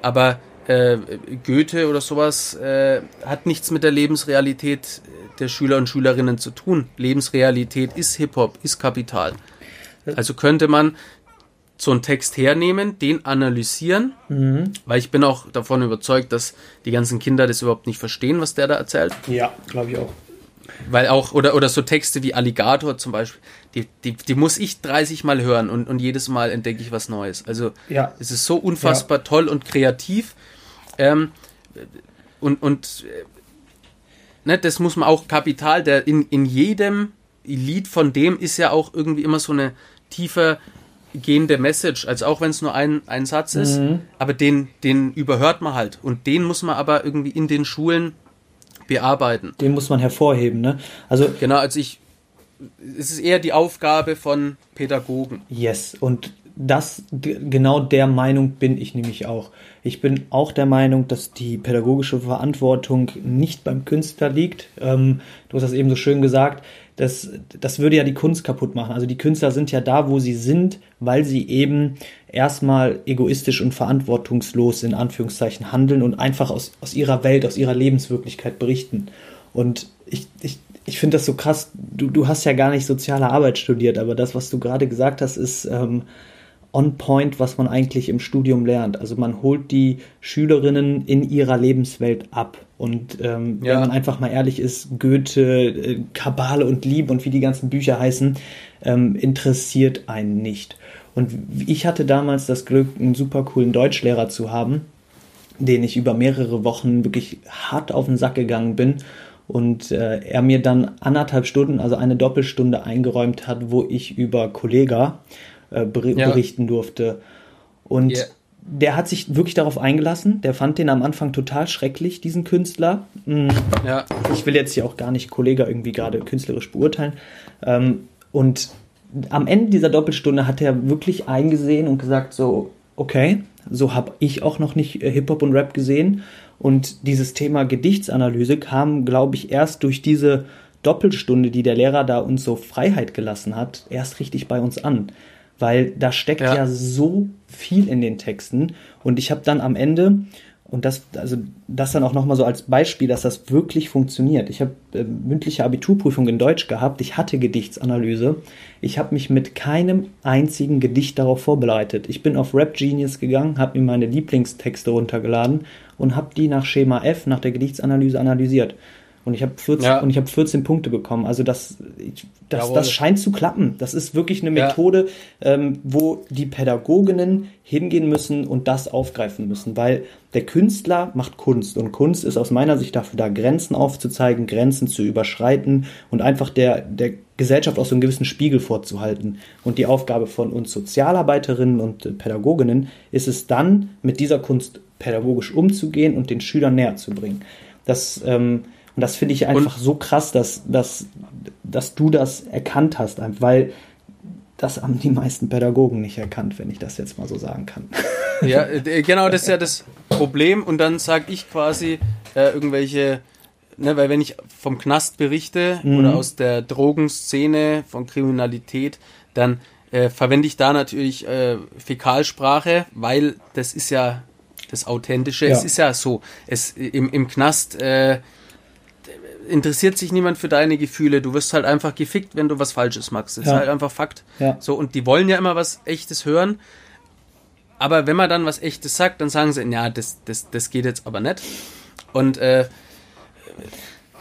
Speaker 1: Aber äh, Goethe oder sowas äh, hat nichts mit der Lebensrealität der Schüler und Schülerinnen zu tun. Lebensrealität ist Hip-Hop, ist Kapital. Also könnte man so einen Text hernehmen, den analysieren, weil ich bin auch davon überzeugt, dass die ganzen Kinder das überhaupt nicht verstehen, was der da erzählt.
Speaker 4: Ja, glaube ich auch.
Speaker 1: Weil auch, oder, oder so Texte wie Alligator zum Beispiel, die, die, die muss ich 30 Mal hören und, und jedes Mal entdecke ich was Neues. Also
Speaker 4: Ja.
Speaker 1: es ist so unfassbar toll und kreativ. Ähm, und und äh, ne, das muss man auch Kapital, der in, in jedem Lied von dem ist ja auch irgendwie immer so eine tiefer gehende Message, also auch wenn es nur ein, ein Satz ist, aber den, den überhört man halt und den muss man aber irgendwie in den Schulen bearbeiten.
Speaker 4: Den muss man hervorheben, ne? Also,
Speaker 1: Genau, also ich, es ist eher die Aufgabe von Pädagogen.
Speaker 4: yes. Und das, genau der Meinung bin ich nämlich auch. Ich bin auch der Meinung, dass die pädagogische Verantwortung nicht beim Künstler liegt. Ähm, du hast das eben so schön gesagt. Das, das würde ja die Kunst kaputt machen. Also die Künstler sind ja da, wo sie sind, weil sie eben erstmal egoistisch und verantwortungslos in Anführungszeichen handeln und einfach aus, aus ihrer Welt, aus ihrer Lebenswirklichkeit berichten. Und ich, ich, ich finde das so krass. Du, du hast ja gar nicht soziale Arbeit studiert, aber das, was du gerade gesagt hast, ist ähm, on point, was man eigentlich im Studium lernt. Also man holt die Schülerinnen in ihrer Lebenswelt ab. Und ähm,
Speaker 1: Ja.
Speaker 4: wenn man einfach mal ehrlich ist, Goethe, äh, Kabale und Liebe und wie die ganzen Bücher heißen, ähm, interessiert einen nicht. Und ich hatte damals das Glück, einen super coolen Deutschlehrer zu haben, den ich über mehrere Wochen wirklich hart auf den Sack gegangen bin und äh, er mir dann anderthalb Stunden, also eine Doppelstunde eingeräumt hat, wo ich über Kollega äh, ber
Speaker 1: Ja.
Speaker 4: berichten durfte. Und
Speaker 1: Ja.
Speaker 4: der hat sich wirklich darauf eingelassen. Der fand den am Anfang total schrecklich, diesen Künstler. Mm,
Speaker 1: Ja,
Speaker 4: ich will jetzt hier auch gar nicht Kollega irgendwie gerade künstlerisch beurteilen. Ähm, und am Ende dieser Doppelstunde hat er wirklich eingesehen und gesagt so, okay, so habe ich auch noch nicht äh, Hip-Hop und Rap gesehen. Und dieses Thema Gedichtsanalyse kam, glaube ich, erst durch diese Doppelstunde, die der Lehrer da uns so Freiheit gelassen hat, erst richtig bei uns an. Weil da steckt ja, ja so viel in den Texten. Und ich habe dann am Ende und das, also das dann auch nochmal so als Beispiel, dass das wirklich funktioniert. Ich habe äh, mündliche Abiturprüfung in Deutsch gehabt, ich hatte Gedichtsanalyse. Ich habe mich mit keinem einzigen Gedicht darauf vorbereitet. Ich bin auf Rap Genius gegangen, habe mir meine Lieblingstexte runtergeladen und habe die nach Schema F, nach der Gedichtsanalyse analysiert. Und ich habe 14, ja. und ich hab 14 Punkte bekommen. Also das, das, das scheint zu klappen. Das ist wirklich eine Methode, ja. ähm, wo die Pädagoginnen hingehen müssen und das aufgreifen müssen. Weil der Künstler macht Kunst. Und Kunst ist aus meiner Sicht dafür da, Grenzen aufzuzeigen, Grenzen zu überschreiten und einfach der, der Gesellschaft auch so einen gewissen Spiegel vorzuhalten. Und die Aufgabe von uns Sozialarbeiterinnen und äh, Pädagoginnen ist es dann, mit dieser Kunst pädagogisch umzugehen und den Schülern näher zu bringen. Das ähm, und das finde ich einfach und so krass, dass, dass, dass du das erkannt hast, weil das haben die meisten Pädagogen nicht erkannt, wenn ich das jetzt mal so sagen kann.
Speaker 1: Ja, äh, genau, das ist ja das Problem. Und dann sage ich quasi äh, irgendwelche, ne, weil wenn ich vom Knast berichte mhm. oder aus der Drogenszene, von Kriminalität, dann äh, verwende ich da natürlich äh, Fäkalsprache, weil das ist ja das Authentische. Ja. Es ist ja so. Es, im, Im Knast äh, interessiert sich niemand für deine Gefühle. Du wirst halt einfach gefickt, wenn du was Falsches machst. Das ja. ist halt einfach Fakt. Ja. So, und die wollen ja immer was Echtes hören. Aber wenn man dann was Echtes sagt, dann sagen sie, ja, das, das, das geht jetzt aber nicht. Und äh,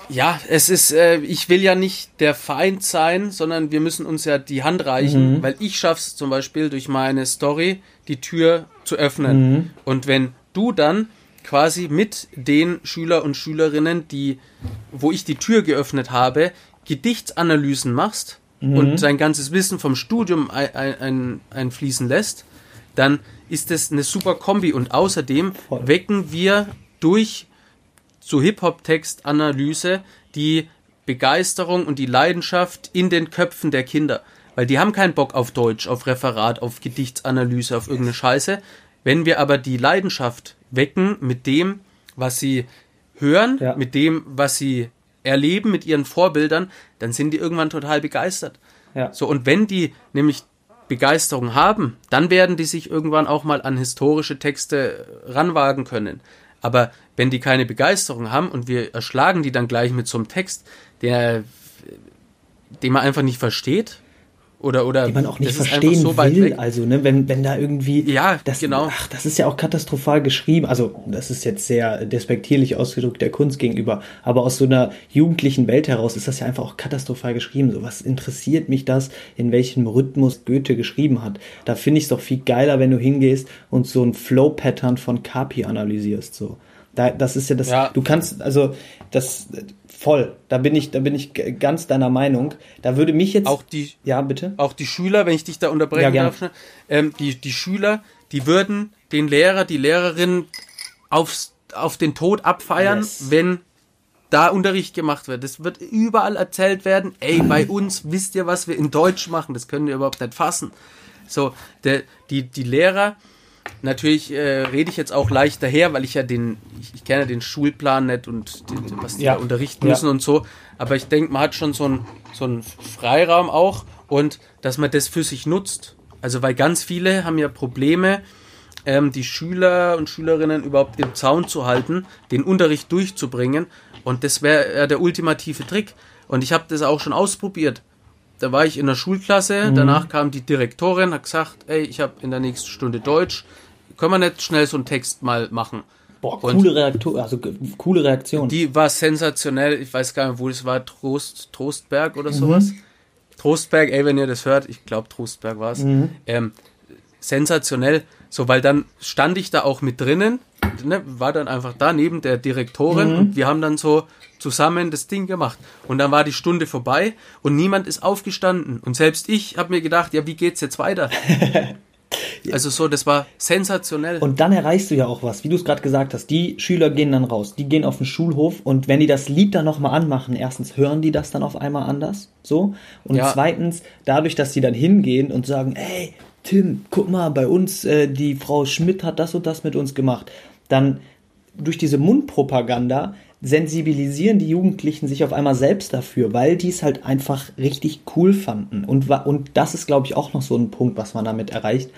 Speaker 1: ja, es ist, äh, ich will ja nicht der Feind sein, sondern wir müssen uns ja die Hand reichen, mhm. weil ich schaff's zum Beispiel durch meine Story, die Tür zu öffnen. Mhm. Und wenn du dann quasi mit den Schüler und Schülerinnen, die, wo ich die Tür geöffnet habe, Gedichtsanalysen machst mhm. und sein ganzes Wissen vom Studium ein, ein, einfließen lässt, dann ist das eine super Kombi und außerdem Voll. wecken wir durch so Hip-Hop-Textanalyse die Begeisterung und die Leidenschaft in den Köpfen der Kinder. Weil die haben keinen Bock auf Deutsch, auf Referat, auf Gedichtsanalyse, auf irgendeine Scheiße. Wenn wir aber die Leidenschaft wecken mit dem, was sie hören, ja. mit dem, was sie erleben, mit ihren Vorbildern, dann sind die irgendwann total begeistert. Ja. So, und wenn die nämlich Begeisterung haben, dann werden die sich irgendwann auch mal an historische Texte ranwagen können. Aber wenn die keine Begeisterung haben und wir erschlagen die dann gleich mit so einem Text, der, den man einfach nicht versteht, oder, oder
Speaker 4: die man auch nicht verstehen so will. Also, ne, wenn, wenn da irgendwie.
Speaker 1: Ja,
Speaker 4: das,
Speaker 1: genau.
Speaker 4: Ach, das ist ja auch katastrophal geschrieben. Also, das ist jetzt sehr despektierlich ausgedrückt der Kunst gegenüber. Aber aus so einer jugendlichen Welt heraus ist das ja einfach auch katastrophal geschrieben. So, was interessiert mich das, in welchem Rhythmus Goethe geschrieben hat? Da finde ich es doch viel geiler, wenn du hingehst und so ein Flow-Pattern von Kapi analysierst, so. Da, das ist ja das, ja. du kannst, also, das, Voll, da bin ich, da bin ich ganz deiner Meinung. Da würde mich jetzt
Speaker 1: auch die,
Speaker 4: ja bitte,
Speaker 1: auch die Schüler, wenn ich dich da unterbrechen ja, darf, ne? ähm, die die Schüler, die würden den Lehrer, die Lehrerin aufs auf den Tod abfeiern, yes. wenn da Unterricht gemacht wird. Das wird überall erzählt werden. Ey, bei uns wisst ihr, was wir in Deutsch machen. Das können wir überhaupt nicht fassen. So, der, die die Lehrer Natürlich äh, rede ich jetzt auch leicht daher, weil ich ja den, ich, ich kenne den Schulplan nicht und den, was die ja. da unterrichten müssen ja. und so. Aber ich denke, man hat schon so einen so einen Freiraum auch und dass man das für sich nutzt. Also weil ganz viele haben ja Probleme, ähm, die Schüler und Schülerinnen überhaupt im Zaun zu halten, den Unterricht durchzubringen. Und das wäre ja der ultimative Trick. Und ich habe das auch schon ausprobiert da war ich in der Schulklasse, mhm. danach kam die Direktorin, hat gesagt, ey, ich habe in der nächsten Stunde Deutsch, können wir nicht schnell so einen Text mal machen?
Speaker 4: Boah, coole Reaktion, also coole Reaktion.
Speaker 1: Die war sensationell, ich weiß gar nicht, wo das war, Trost, Trostberg oder mhm. sowas. Trostberg, ey, wenn ihr das hört, ich glaube Trostberg war es. Mhm. Ähm, sensationell, so, weil dann stand ich da auch mit drinnen, ne, war dann einfach da neben der Direktorin mhm. und wir haben dann so zusammen das Ding gemacht. Und dann war die Stunde vorbei und niemand ist aufgestanden. Und selbst ich habe mir gedacht, ja, wie geht's jetzt weiter? [laughs] Also so, das war sensationell.
Speaker 4: Und dann erreichst du ja auch was, wie du es gerade gesagt hast. Die Schüler gehen dann raus, die gehen auf den Schulhof und wenn die das Lied dann nochmal anmachen, erstens hören die das dann auf einmal anders, so. Und
Speaker 1: Ja.
Speaker 4: zweitens, dadurch, dass sie dann hingehen und sagen, ey, Tim, guck mal, bei uns, äh, die Frau Schmidt hat das und das mit uns gemacht, dann durch diese Mundpropaganda sensibilisieren die Jugendlichen sich auf einmal selbst dafür, weil die es halt einfach richtig cool fanden. Und, und das ist, glaube ich, auch noch so ein Punkt, was man damit erreicht.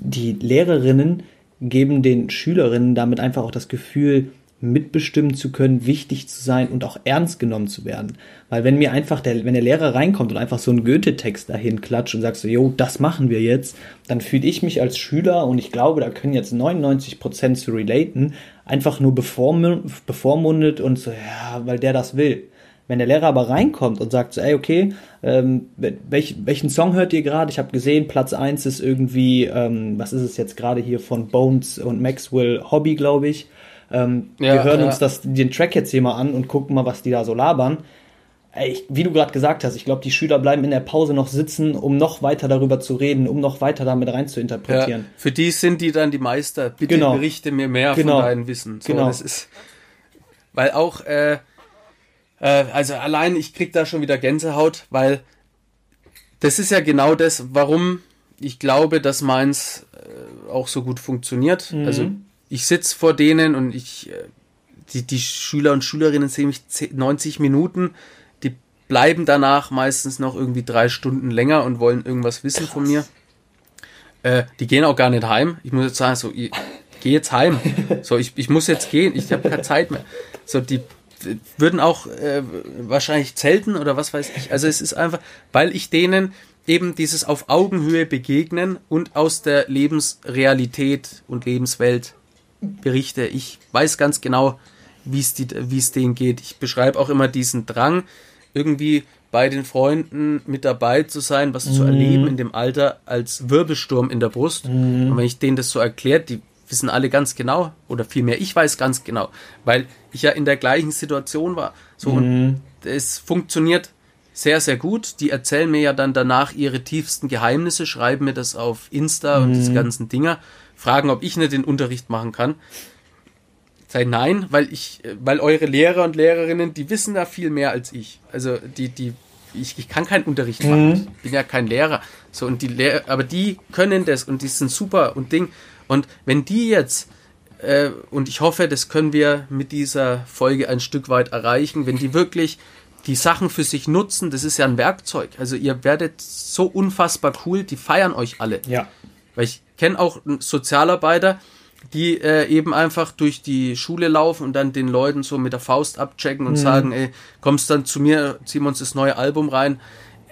Speaker 4: Die Lehrerinnen geben den Schülerinnen damit einfach auch das Gefühl, mitbestimmen zu können, wichtig zu sein und auch ernst genommen zu werden. Weil wenn mir einfach der, wenn der Lehrer reinkommt und einfach so einen Goethe-Text dahin klatscht und sagt so, jo, das machen wir jetzt, dann fühle ich mich als Schüler und ich glaube, da können jetzt 99 Prozent zu relaten, einfach nur bevormu- bevormundet und so, ja, weil der das will. Wenn der Lehrer aber reinkommt und sagt so, ey, okay, ähm, welch, welchen Song hört ihr gerade? Ich habe gesehen, Platz 1 ist irgendwie, ähm, was ist es jetzt gerade hier von Bones und Maxwell Hobby, glaube ich. Ähm,
Speaker 1: Ja,
Speaker 4: wir hören
Speaker 1: ja.
Speaker 4: uns das, den Track jetzt hier mal an und gucken mal, was die da so labern. Ich, wie du gerade gesagt hast, ich glaube, die Schüler bleiben in der Pause noch sitzen, um noch weiter darüber zu reden, um noch weiter damit rein zu
Speaker 1: Ja,
Speaker 4: interpretieren.
Speaker 1: für die sind die dann die Meister. Bitte
Speaker 4: Genau.
Speaker 1: berichte mir mehr
Speaker 4: Genau.
Speaker 1: von deinem Wissen. So,
Speaker 4: Genau.
Speaker 1: Das ist, weil auch, äh, äh, also allein ich krieg da schon wieder Gänsehaut, weil das ist ja genau das, warum ich glaube, dass meins äh, auch so gut funktioniert.
Speaker 4: Mhm.
Speaker 1: Also ich sitz vor denen und ich, äh, die, die Schüler und Schülerinnen sehen mich 10, 90 Minuten, die bleiben danach meistens noch irgendwie drei Stunden länger und wollen irgendwas wissen von mir. Äh, die gehen auch gar nicht heim. Ich muss jetzt sagen, so, ich geh jetzt heim. So, ich, ich muss jetzt gehen. Ich habe keine Zeit mehr. So, die würden auch äh, wahrscheinlich zelten oder was weiß ich. Also es ist einfach, weil ich denen eben dieses auf Augenhöhe begegnen und aus der Lebensrealität und Lebenswelt berichte. Ich weiß ganz genau, wie es denen geht. Ich beschreibe auch immer diesen Drang, irgendwie bei den Freunden mit dabei zu sein, was zu erleben in dem Alter als Wirbelsturm in der Brust. Und wenn ich denen das so erklärt, die wissen alle ganz genau, oder vielmehr ich weiß ganz genau, weil ich ja in der gleichen Situation war. So, und es funktioniert sehr, sehr gut. Die erzählen mir ja dann danach ihre tiefsten Geheimnisse, schreiben mir das auf Insta und diese ganzen Dinger, fragen, ob ich nicht den Unterricht machen kann. Sei nein, weil ich, weil eure Lehrer und Lehrerinnen, die wissen da viel mehr als ich. Also die, die, ich, ich kann keinen Unterricht machen. Ich bin ja kein Lehrer. So und die Lehr aber die können das und die sind super und Ding. Und wenn die jetzt äh, und ich hoffe, das können wir mit dieser Folge ein Stück weit erreichen, wenn die wirklich die Sachen für sich nutzen, das ist ja ein Werkzeug. Also ihr werdet so unfassbar cool, die feiern euch alle.
Speaker 4: Ja.
Speaker 1: Weil ich kenne auch Sozialarbeiter, die äh, eben einfach durch die Schule laufen und dann den Leuten so mit der Faust abchecken und sagen, ey, kommst dann zu mir, ziehen wir uns das neue Album rein.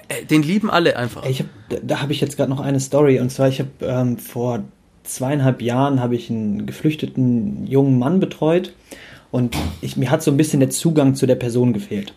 Speaker 1: Äh, den lieben alle einfach.
Speaker 4: Ich hab, da- da habe ich jetzt gerade noch eine Story und zwar ich habe ähm, vor zweieinhalb Jahren habe ich einen geflüchteten jungen Mann betreut und ich, mir hat so ein bisschen der Zugang zu der Person gefehlt.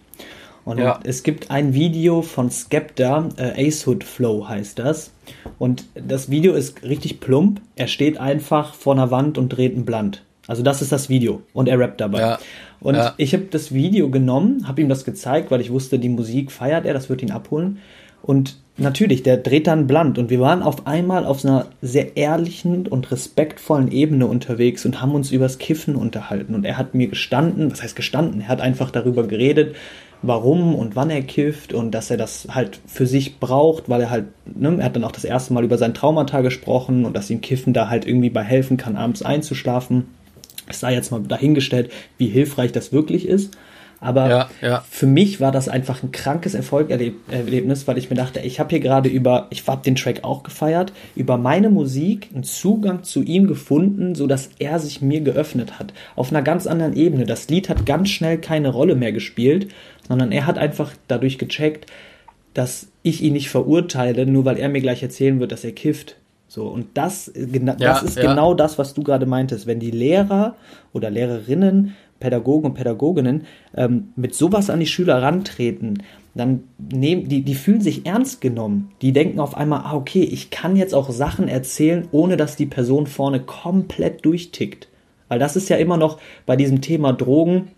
Speaker 4: Und
Speaker 1: Ja.
Speaker 4: es gibt ein Video von Skepta, äh, Ace Hood Flow heißt das. Und das Video ist richtig plump. Er steht einfach vor einer Wand und dreht ein Blunt. Also das ist das Video. Und er rappt dabei.
Speaker 1: Ja.
Speaker 4: Und
Speaker 1: Ja.
Speaker 4: ich habe das Video genommen, habe ihm das gezeigt, weil ich wusste, die Musik feiert er, das wird ihn abholen. Und natürlich, der dreht dann blunt. Und wir waren auf einmal auf einer sehr ehrlichen und respektvollen Ebene unterwegs und haben uns übers Kiffen unterhalten. Und er hat mir gestanden, was heißt gestanden? Er hat einfach darüber geredet, warum und wann er kifft und dass er das halt für sich braucht, weil er halt, ne, er hat dann auch das erste Mal über sein Traumata gesprochen und dass ihm Kiffen da halt irgendwie bei helfen kann, abends einzuschlafen. Es sei jetzt mal dahingestellt, wie hilfreich das wirklich ist. Aber
Speaker 1: Ja, ja.
Speaker 4: für mich war das einfach ein krankes Erfolgserlebnis, weil ich mir dachte, ich habe hier gerade über, ich habe den Track auch gefeiert, über meine Musik einen Zugang zu ihm gefunden, so dass er sich mir geöffnet hat. Auf einer ganz anderen Ebene. Das Lied hat ganz schnell keine Rolle mehr gespielt, sondern er hat einfach dadurch gecheckt, dass ich ihn nicht verurteile, nur weil er mir gleich erzählen wird, dass er kifft. So, und das, gena-
Speaker 1: Ja,
Speaker 4: das ist
Speaker 1: ja.
Speaker 4: genau das, was du gerade meintest. Wenn die Lehrer oder Lehrerinnen, Pädagogen und Pädagoginnen ähm, mit sowas an die Schüler rantreten, dann nehmen die, die fühlen sich ernst genommen. Die denken auf einmal, ah, okay, ich kann jetzt auch Sachen erzählen, ohne dass die Person vorne komplett durchtickt. Weil das ist ja immer noch bei diesem Thema Drogen,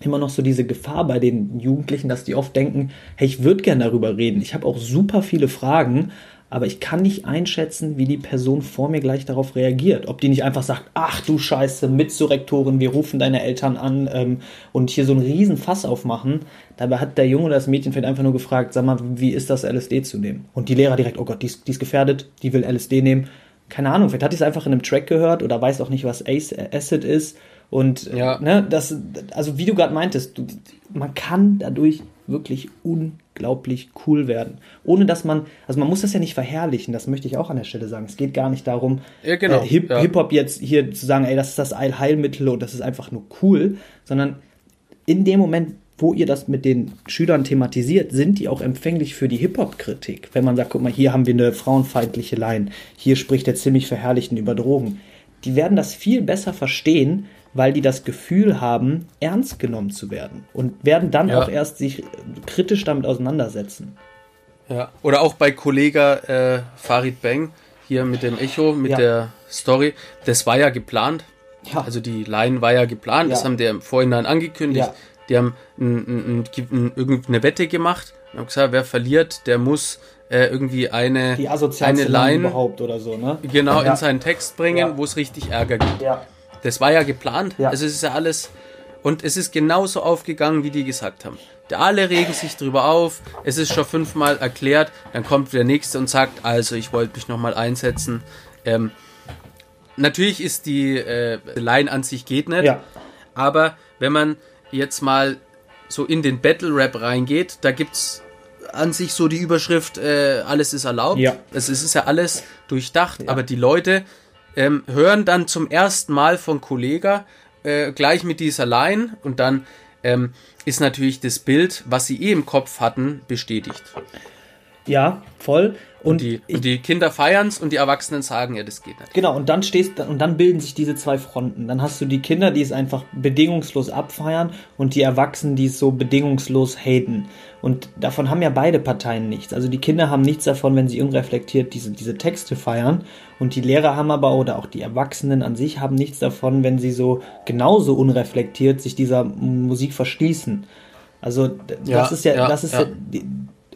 Speaker 4: immer noch so diese Gefahr bei den Jugendlichen, dass die oft denken, hey, ich würde gern darüber reden. Ich habe auch super viele Fragen, aber ich kann nicht einschätzen, wie die Person vor mir gleich darauf reagiert. Ob die nicht einfach sagt, ach du Scheiße, Mitzurektorin, wir rufen deine Eltern an ähm, und hier so einen riesen Fass aufmachen. Dabei hat der Junge oder das Mädchen vielleicht einfach nur gefragt, sag mal, wie ist das, LSD zu nehmen? Und die Lehrer direkt, oh Gott, die ist, die ist gefährdet, die will LSD nehmen. Keine Ahnung, vielleicht hat die es einfach in einem Track gehört oder weiß auch nicht, was Ace Acid ist. Und ja. ne, das, also wie du gerade meintest, du, man kann dadurch wirklich unglaublich cool werden. Ohne dass man, also man muss das ja nicht verherrlichen, das möchte ich auch an der Stelle sagen. Es geht gar nicht darum, ja, genau, äh, Hip, ja. Hip-Hop jetzt hier zu sagen, ey, das ist das Allheilmittel und das ist einfach nur cool, sondern in dem Moment, wo ihr das mit den Schülern thematisiert, sind die auch empfänglich für die Hip-Hop-Kritik. Wenn man sagt, guck mal, hier haben wir eine frauenfeindliche Line, hier spricht der ziemlich Verherrlichten über Drogen. Die werden das viel besser verstehen, weil die das Gefühl haben, ernst genommen zu werden und werden dann ja. auch erst sich kritisch damit auseinandersetzen.
Speaker 1: Ja, oder auch bei Kollege äh, Farid Bang hier mit dem Echo, mit ja. der Story, das war ja geplant. Ja. Also die Line war ja geplant, das haben die im Vorhinein angekündigt. Die haben ein, ein, ein, irgendeine Wette gemacht und haben gesagt, wer verliert, der muss äh, irgendwie eine,
Speaker 4: die eine Line überhaupt oder so, ne?
Speaker 1: Genau, in seinen Text bringen, wo es richtig Ärger gibt. Ja. Das war ja geplant. Ja. Also es ist ja alles. Und es ist genauso aufgegangen, wie die gesagt haben. Alle regen sich drüber auf. Es ist schon fünfmal erklärt. Dann kommt der nächste und sagt, also ich wollte mich nochmal einsetzen. Ähm, natürlich ist die äh, Line an sich geht nicht. Ja. Aber wenn man jetzt mal so in den Battle Rap reingeht, da gibt es an sich so die Überschrift, äh, alles ist erlaubt. Ja. Es ist ja alles durchdacht, ja. aber die Leute ähm, hören dann zum ersten Mal von Kollega äh, gleich mit dieser Line und dann ähm, ist natürlich das Bild, was sie eh im Kopf hatten, bestätigt.
Speaker 4: Ja, voll.
Speaker 1: Und, und, die, ich, und die Kinder feiern es und die Erwachsenen sagen, ja, das geht nicht.
Speaker 4: Genau, und dann stehst und dann bilden sich diese zwei Fronten. Dann hast du die Kinder, die es einfach bedingungslos abfeiern und die Erwachsenen, die es so bedingungslos haten. Und davon haben ja beide Parteien nichts. Also die Kinder haben nichts davon, wenn sie unreflektiert diese, diese Texte feiern. Und die Lehrer haben aber, oder auch die Erwachsenen an sich, haben nichts davon, wenn sie so genauso unreflektiert sich dieser Musik verschließen. Also das ja, ist ja, ja das ist ja. ja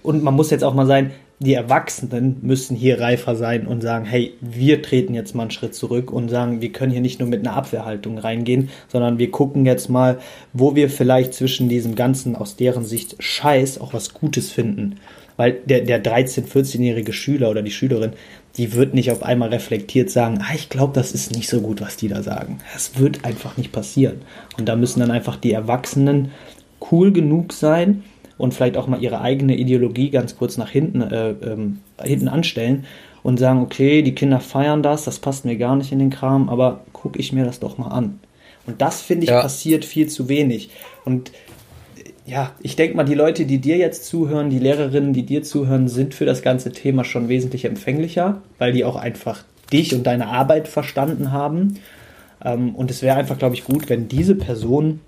Speaker 4: und man muss jetzt auch mal sein, die Erwachsenen müssen hier reifer sein und sagen, hey, wir treten jetzt mal einen Schritt zurück und sagen, wir können hier nicht nur mit einer Abwehrhaltung reingehen, sondern wir gucken jetzt mal, wo wir vielleicht zwischen diesem ganzen aus deren Sicht Scheiß auch was Gutes finden. Weil der, der 13-, 14-jährige Schüler oder die Schülerin, die wird nicht auf einmal reflektiert sagen, ah, ich glaube, das ist nicht so gut, was die da sagen. Das wird einfach nicht passieren. Und da müssen dann einfach die Erwachsenen cool genug sein, und vielleicht auch mal ihre eigene Ideologie ganz kurz nach hinten, äh, ähm, hinten anstellen und sagen, okay, die Kinder feiern das, das passt mir gar nicht in den Kram, aber gucke ich mir das doch mal an. Und das, finde ich, ja. passiert viel zu wenig. Und ja, ich denke mal, die Leute, die dir jetzt zuhören, die Lehrerinnen, die dir zuhören, sind für das ganze Thema schon wesentlich empfänglicher, weil die auch einfach dich und deine Arbeit verstanden haben. Ähm, und es wäre einfach, glaube ich, gut, wenn diese Person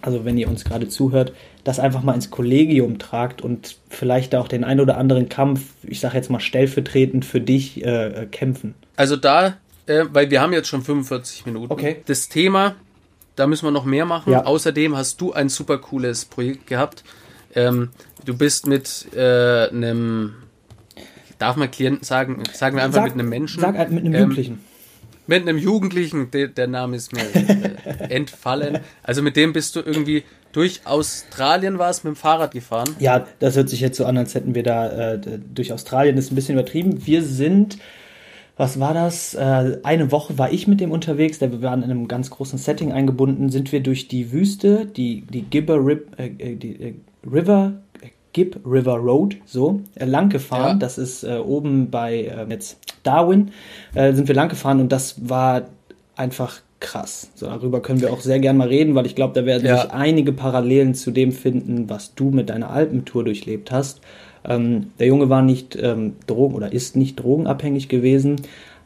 Speaker 4: also wenn ihr uns gerade zuhört, das einfach mal ins Kollegium tragt und vielleicht auch den ein oder anderen Kampf, ich sage jetzt mal stellvertretend für dich, äh, kämpfen.
Speaker 1: Also da, äh, weil wir haben jetzt schon 45 Minuten.
Speaker 4: Okay.
Speaker 1: Das Thema, da müssen wir noch mehr machen. Ja. Außerdem hast du ein super cooles Projekt gehabt. Ähm, du bist mit äh, einem, darf man Klienten sagen, sagen wir einfach sag, mit einem Menschen.
Speaker 4: Sag mit einem ähm, Jugendlichen
Speaker 1: mit einem Jugendlichen, der, der Name ist mir äh, [laughs] entfallen. Also mit dem bist du irgendwie durch Australien war es mit dem Fahrrad gefahren?
Speaker 4: Ja, das hört sich jetzt so an, als hätten wir da äh, durch Australien, das ist ein bisschen übertrieben. Wir sind, was war das? Äh, eine Woche war ich mit dem unterwegs, wir waren in einem ganz großen Setting eingebunden, sind wir durch die Wüste, die, die Gibber Rib, äh, äh die, äh, River Gib River Road, so, äh, lang gefahren. Ja. Das ist äh, oben bei äh, jetzt Darwin, äh, sind wir lang gefahren und das war einfach krass. So, darüber können wir auch sehr gern mal reden, weil ich glaube, da werden ja. sich einige Parallelen zu dem finden, was du mit deiner Alpentour durchlebt hast. Ähm, der Junge war nicht ähm, drogen oder ist nicht drogenabhängig gewesen,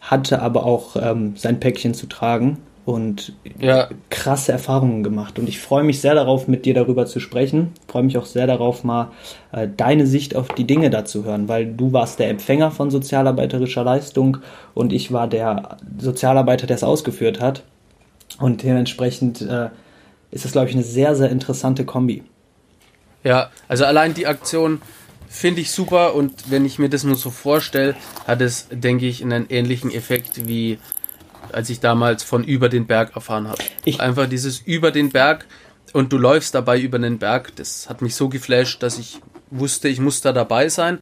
Speaker 4: hatte aber auch ähm, sein Päckchen zu tragen und ja. krasse Erfahrungen gemacht. Und ich freue mich sehr darauf, mit dir darüber zu sprechen. Freue mich auch sehr darauf, mal äh, deine Sicht auf die Dinge dazu hören, weil du warst der Empfänger von sozialarbeiterischer Leistung und ich war der Sozialarbeiter, der es ausgeführt hat. Und dementsprechend äh, ist das, glaube ich, eine sehr, sehr interessante Kombi.
Speaker 1: Ja, also allein die Aktion Finde ich super und wenn ich mir das nur so vorstelle, hat es, denke ich, einen ähnlichen Effekt wie als ich damals von über den Berg erfahren habe. Einfach dieses über den Berg und du läufst dabei über den Berg, das hat mich so geflasht, dass ich wusste, ich muss da dabei sein.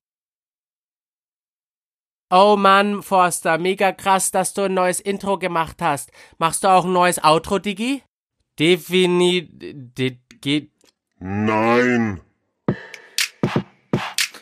Speaker 2: Oh Mann, Forster, mega krass, dass du ein neues Intro gemacht hast. Machst du auch ein neues Outro, Digi? Definitiv.
Speaker 3: Nein.